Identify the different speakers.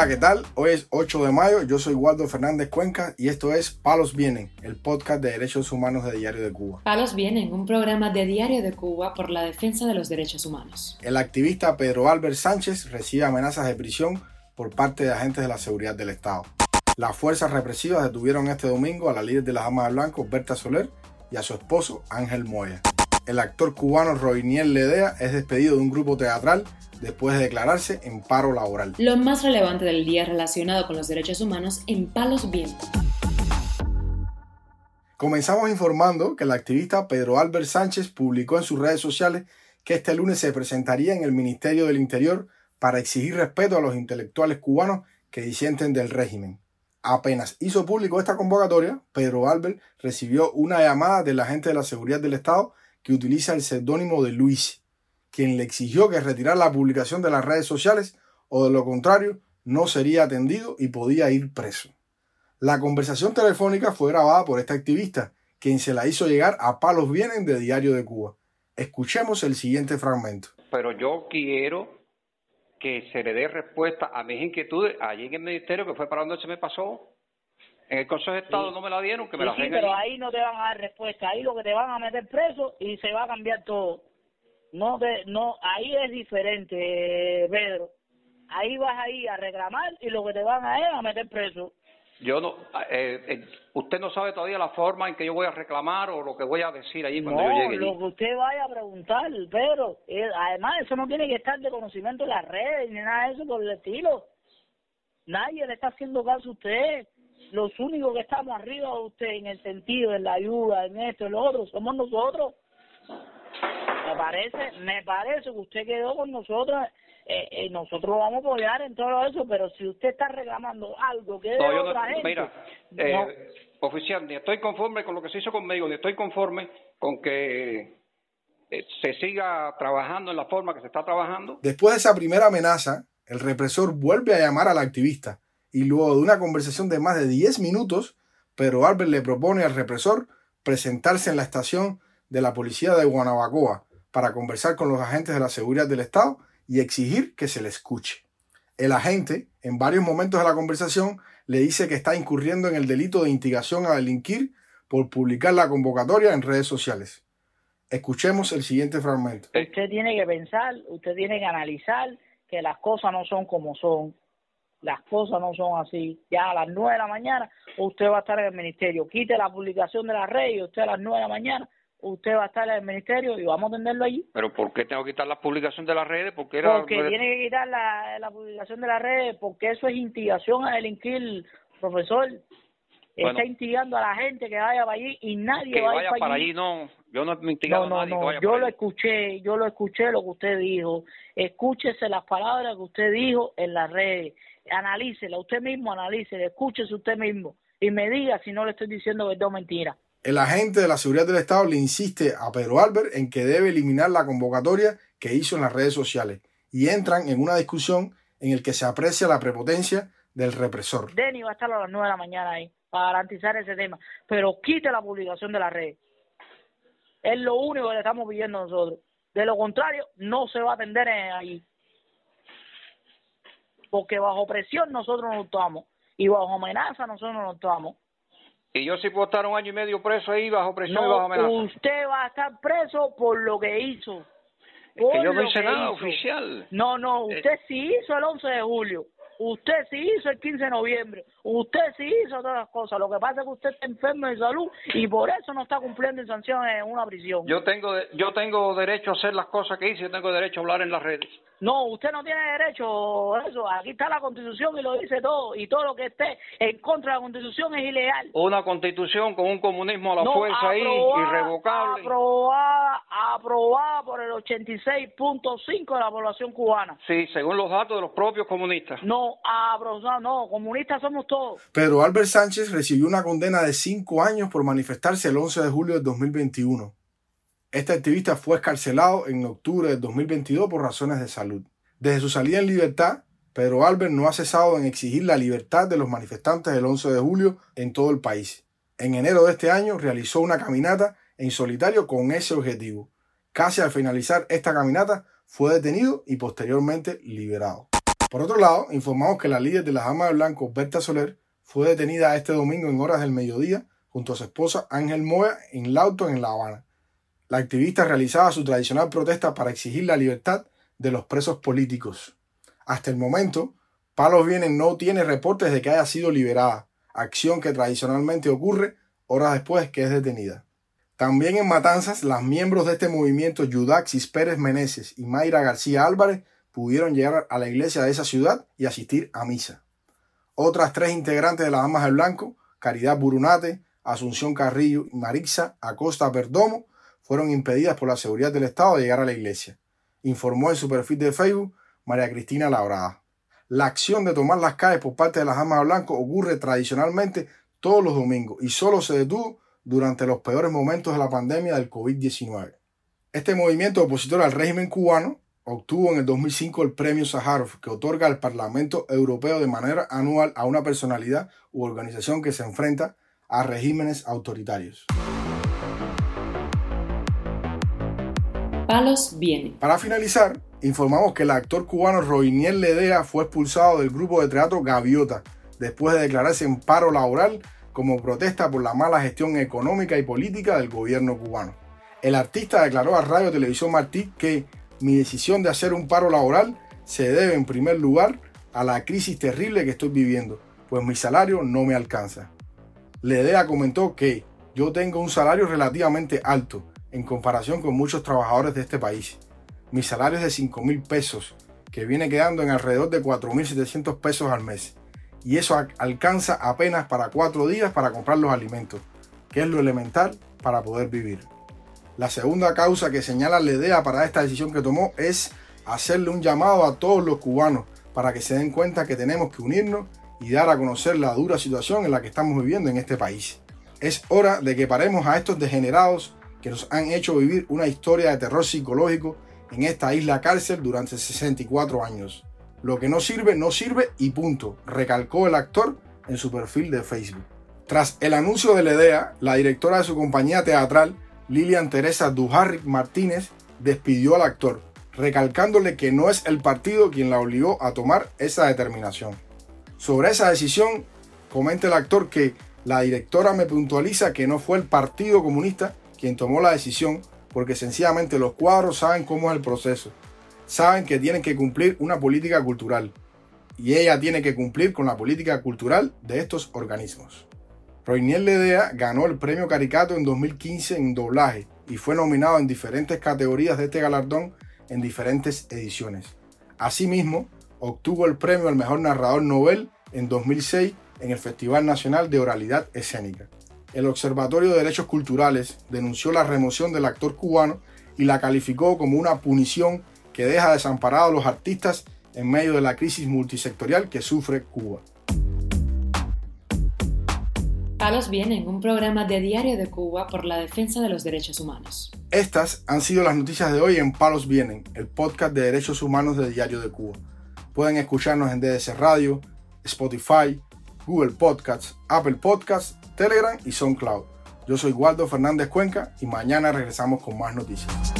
Speaker 1: Hola, ¿qué tal? Hoy es 8 de mayo, yo soy Waldo Fernández Cuenca y esto es Palos Vienen, el podcast de derechos humanos de Diario de Cuba.
Speaker 2: Palos Vienen, un programa de Diario de Cuba por la defensa de los derechos humanos.
Speaker 1: El activista Pedro Albert Sánchez recibe amenazas de prisión por parte de agentes de la seguridad del Estado. Las fuerzas represivas detuvieron este domingo a la líder de las Amas de Blanco, Berta Soler, y a su esposo, Ángel Moya. El actor cubano Roiniel Ledea es despedido de un grupo teatral después de declararse en paro laboral.
Speaker 2: Lo más relevante del día relacionado con los derechos humanos en Palos Vientos.
Speaker 1: Comenzamos informando que el activista Pedro Albert Sánchez publicó en sus redes sociales que este lunes se presentaría en el Ministerio del Interior para exigir respeto a los intelectuales cubanos que disienten del régimen. Apenas hizo público esta convocatoria, Pedro Albert recibió una llamada del agente de la seguridad del Estado que utiliza el seudónimo de Luis, quien le exigió que retirara la publicación de las redes sociales o de lo contrario no sería atendido y podía ir preso. La conversación telefónica fue grabada por este activista, quien se la hizo llegar a Palos Vienen de Diario de Cuba. Escuchemos el siguiente fragmento.
Speaker 3: Pero yo quiero que se le dé respuesta a mis inquietudes allí en el ministerio, que fue para donde se me pasó. En el Consejo de Estado no me la dieron, que me
Speaker 4: Sí,
Speaker 3: la
Speaker 4: sí, pero ahí no te van a dar respuesta. Ahí lo que te van a meter preso y se va a cambiar todo. No, te, no, ahí es diferente, Pedro. Ahí vas ahí a reclamar y lo que te van a es a meter preso.
Speaker 3: Yo no, eh, eh, usted no sabe todavía la forma en que yo voy a reclamar o lo que voy a decir allí cuando yo
Speaker 4: No,
Speaker 3: llegue
Speaker 4: lo
Speaker 3: allí.
Speaker 4: que usted vaya a preguntar, Pedro. Eh, además, eso no tiene que estar de conocimiento de las redes ni nada de eso por el estilo. Nadie le está haciendo caso a usted. Los únicos que estamos arriba de usted en el sentido, en la ayuda, en esto, en lo otro, somos nosotros. Me parece, me parece que usted quedó con nosotros. Eh, eh, nosotros vamos a apoyar en todo eso, pero si usted está reclamando algo que es de
Speaker 3: No, yo no-
Speaker 4: otra gente,
Speaker 3: mira,
Speaker 4: no.
Speaker 3: eh, oficial, ni estoy conforme con lo que se hizo conmigo, ni estoy conforme con que eh, se siga trabajando en la forma que se está trabajando.
Speaker 1: Después de esa primera amenaza, el represor vuelve a llamar al activista y luego de una conversación de más de 10 minutos, Pedro Albert le propone al represor presentarse en la estación de la policía de Guanabacoa para conversar con los agentes de la seguridad del Estado y exigir que se le escuche. El agente, en varios momentos de la conversación, le dice que está incurriendo en el delito de instigación a delinquir por publicar la convocatoria en redes sociales. Escuchemos el siguiente fragmento.
Speaker 4: Usted tiene que pensar, usted tiene que analizar que las cosas no son como son. Las cosas no son así. Ya a las nueve de la mañana usted va a estar en el ministerio. Quite la publicación de la red y usted a las nueve de la mañana usted va a estar en el ministerio y vamos a atenderlo allí.
Speaker 3: Pero ¿por qué tengo que quitar la publicación de las redes? Porque era
Speaker 4: Porque tiene que quitar la, la publicación de la red porque eso es instigación a delinquir, profesor.
Speaker 3: Bueno.
Speaker 4: Está instigando a la gente que vaya para allí y nadie
Speaker 3: que
Speaker 4: va a ir
Speaker 3: vaya
Speaker 4: para
Speaker 3: para
Speaker 4: allí.
Speaker 3: allí, no. Yo no he instigado
Speaker 4: No, no,
Speaker 3: a nadie que
Speaker 4: no,
Speaker 3: vaya
Speaker 4: yo lo escuché, yo lo escuché lo que usted dijo. Escúchese las palabras que usted dijo en las redes. Analícela, usted mismo analícela, escúchese usted mismo y me diga si no le estoy diciendo verdad o mentira.
Speaker 1: El agente de la seguridad del Estado le insiste a Pedro Albert en que debe eliminar la convocatoria que hizo en las redes sociales y entran en una discusión en el que se aprecia la prepotencia del represor.
Speaker 4: Denny va a estar a las nueve de la mañana ahí para garantizar ese tema, pero quite la publicación de las redes. Es lo único que le estamos pidiendo nosotros. De lo contrario, no se va a atender en- ahí. Porque bajo presión nosotros no actuamos y bajo amenaza nosotros no actuamos.
Speaker 3: Y yo sí puedo estar un año y medio preso ahí bajo presión y bajo amenaza.
Speaker 4: usted va a estar preso por lo que hizo.
Speaker 3: Es que yo no hice nada
Speaker 4: hizo.
Speaker 3: oficial.
Speaker 4: No, no, usted sí hizo el 11 de julio. Usted sí hizo el 15 de noviembre. Usted sí hizo todas las cosas. Lo que pasa es que usted está enfermo de salud y por eso no está cumpliendo en sanciones en una prisión.
Speaker 3: Yo tengo yo tengo derecho a hacer las cosas que hice, yo tengo derecho a hablar en las redes.
Speaker 4: No, usted no tiene derecho a eso. Aquí está la Constitución y lo dice todo. Y todo lo que esté en contra de la Constitución es ilegal.
Speaker 3: Una constitución con un comunismo a la
Speaker 4: No,
Speaker 3: fuerza ahí,
Speaker 4: aprobada-
Speaker 3: irrevocable.
Speaker 4: Aprobada, aprobada por el 86.5 de la población cubana.
Speaker 3: Sí, según los datos de los propios comunistas.
Speaker 4: No, aprobada, no, comunistas somos todos.
Speaker 1: Pedro Albert Sánchez recibió una condena de cinco años por manifestarse el 11 de julio de 2021. Este activista fue escarcelado en octubre de 2022 por razones de salud. Desde su salida en libertad, Pedro Albert no ha cesado en exigir la libertad de los manifestantes del 11 de julio en todo el país. En enero de este año realizó una caminata en solitario con ese objetivo. Casi al finalizar esta caminata fue detenido y posteriormente liberado. Por otro lado, informamos que la líder de las Damas de Blanco, Berta Soler, fue detenida este domingo en horas del mediodía junto a su esposa Ángel Moya en Lauto, en La Habana. La activista realizaba su tradicional protesta para exigir la libertad de los presos políticos. Hasta el momento, Palos Vienen no tiene reportes de que haya sido liberada, acción que tradicionalmente ocurre horas después que es detenida. También en Matanzas, las miembros de este movimiento Yudaxis Pérez Meneses y Mayra García Álvarez pudieron llegar a la iglesia de esa ciudad y asistir a misa. Otras tres integrantes de las Damas del Blanco, Caridad Burunate, Asunción Carrillo y Marixa Acosta Perdomo, fueron impedidas por la seguridad del Estado de llegar a la iglesia, informó en su perfil de Facebook María Cristina Labrada. La acción de tomar las calles por parte de las Damas del Blanco ocurre tradicionalmente todos los domingos y solo se detuvo durante los peores momentos de la pandemia del COVID-19. Este movimiento opositor al régimen cubano obtuvo en el 2005 el premio Sájarov que otorga al Parlamento Europeo de manera anual a una personalidad u organización que se enfrenta a regímenes autoritarios. Para finalizar, informamos que el actor cubano Roiniel Ledea fue expulsado del grupo de teatro Gaviota después de declararse en paro laboral como protesta por la mala gestión económica y política del gobierno cubano. El artista declaró a Radio Televisión Martí que mi decisión de hacer un paro laboral se debe en primer lugar a la crisis terrible que estoy viviendo, pues mi salario no me alcanza. Ledea comentó que yo tengo un salario relativamente alto en comparación con muchos trabajadores de este país. Mi salario es de 5 mil pesos, que viene quedando en alrededor de 4.700 pesos al mes. Y eso alcanza apenas para cuatro días para comprar los alimentos, que es lo elemental para poder vivir. La segunda causa que señala Ledea para esta decisión que tomó es hacerle un llamado a todos los cubanos para que se den cuenta que tenemos que unirnos y dar a conocer la dura situación en la que estamos viviendo en este país. Es hora de que paremos a estos degenerados que nos han hecho vivir una historia de terror psicológico en esta isla cárcel durante 64 años. Lo que no sirve, no sirve y punto, recalcó el actor en su perfil de Facebook. Tras el anuncio de la idea, la directora de su compañía teatral, Lilian Teresa Dujarric Martínez, despidió al actor, recalcándole que no es el partido quien la obligó a tomar esa determinación. Sobre esa decisión, comenta el actor que la directora me puntualiza que no fue el Partido Comunista quien tomó la decisión porque sencillamente los cuadros saben cómo es el proceso. Saben que tienen que cumplir una política cultural. Y ella tiene que cumplir con la política cultural de estos organismos. Roiniel Ledea ganó el premio Caricato en 2015 en doblaje y fue nominado en diferentes categorías de este galardón en diferentes ediciones. Asimismo, obtuvo el premio al mejor narrador Nobel en 2006 en el Festival Nacional de Oralidad Escénica. El Observatorio de Derechos Culturales denunció la remoción del actor cubano y la calificó como una punición que deja desamparados a los artistas en medio de la crisis multisectorial que sufre Cuba.
Speaker 2: Palos Vienen, un programa de Diario de Cuba por la defensa de los derechos humanos.
Speaker 1: Estas han sido las noticias de hoy en Palos Vienen, el podcast de derechos humanos de Diario de Cuba. Pueden escucharnos en DDC Radio, Spotify, Google Podcasts, Apple Podcasts, Telegram y SoundCloud. Yo soy Waldo Fernández Cuenca y mañana regresamos con más noticias.